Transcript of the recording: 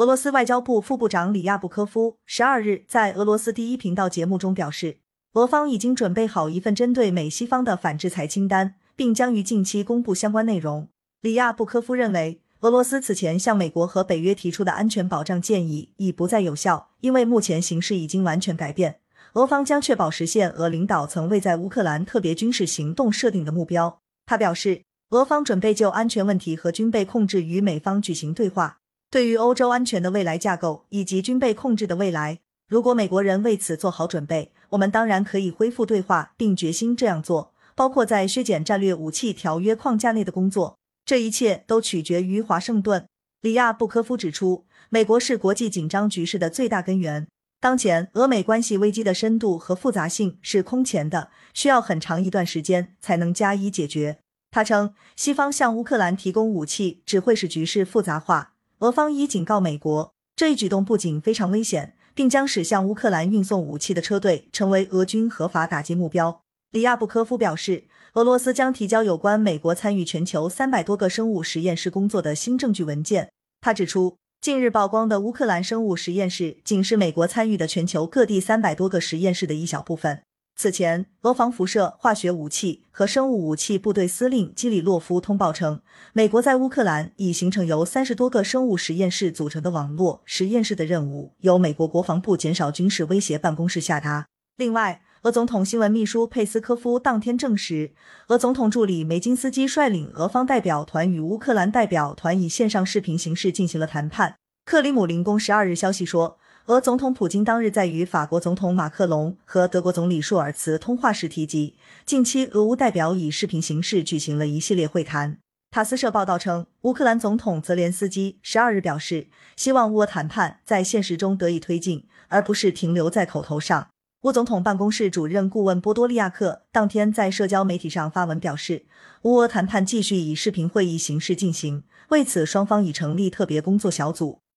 俄罗斯外交部副部长里亚布科夫十二日在俄罗斯第一频道节目中表示，俄方已经准备好一份针对美西方的反制裁清单，并将于近期公布相关内容。里亚布科夫认为，俄罗斯此前向美国和北约提出的安全保障建议已不再有效，因为目前形势已经完全改变。俄方将确保实现俄领导层为在乌克兰特别军事行动设定的目标。他表示，俄方准备就安全问题和军备控制与美方举行对话。对于欧洲安全的未来架构以及军备控制的未来，如果美国人为此做好准备，我们当然可以恢复对话，并决心这样做，包括在削减战略武器条约框架内的工作。这一切都取决于华盛顿。里亚布科夫指出，美国是国际紧张局势的最大根源。当前俄美关系危机的深度和复杂性是空前的，需要很长一段时间才能加以解决。他称，西方向乌克兰提供武器只会使局势复杂化。俄方已警告美国，这一举动不仅非常危险，并将使向乌克兰运送武器的车队成为俄军合法打击目标。里亚布科夫表示，俄罗斯将提交有关美国参与全球三百多个生物实验室工作的新证据文件。他指出，近日曝光的乌克兰生物实验室仅是美国参与的全球各地三百多个实验室的一小部分。此前，俄防辐射、化学武器和生物武器部队司令基里洛夫通报称，美国在乌克兰已形成由三十多个生物实验室组成的网络实验室的任务，由美国国防部减少军事威胁办公室下达。另外，俄总统新闻秘书佩斯科夫当天证实，俄总统助理梅金斯基率领俄方代表团与乌克兰代表团以线上视频形式进行了谈判。克里姆林宫十二日消息说。俄总统普京当日在与法国总统马克龙和德国总理舒尔茨通话时提及，近期俄乌代表以视频形式举行了一系列会谈。塔斯社报道称，乌克兰总统泽连斯基十二日表示，希望乌俄谈判在现实中得以推进，而不是停留在口头上。乌总统办公室主任顾问波多利亚克当天在社交媒体上发文表示，乌俄谈判继续以视频会议形式进行，为此双方已成立特别工作小组。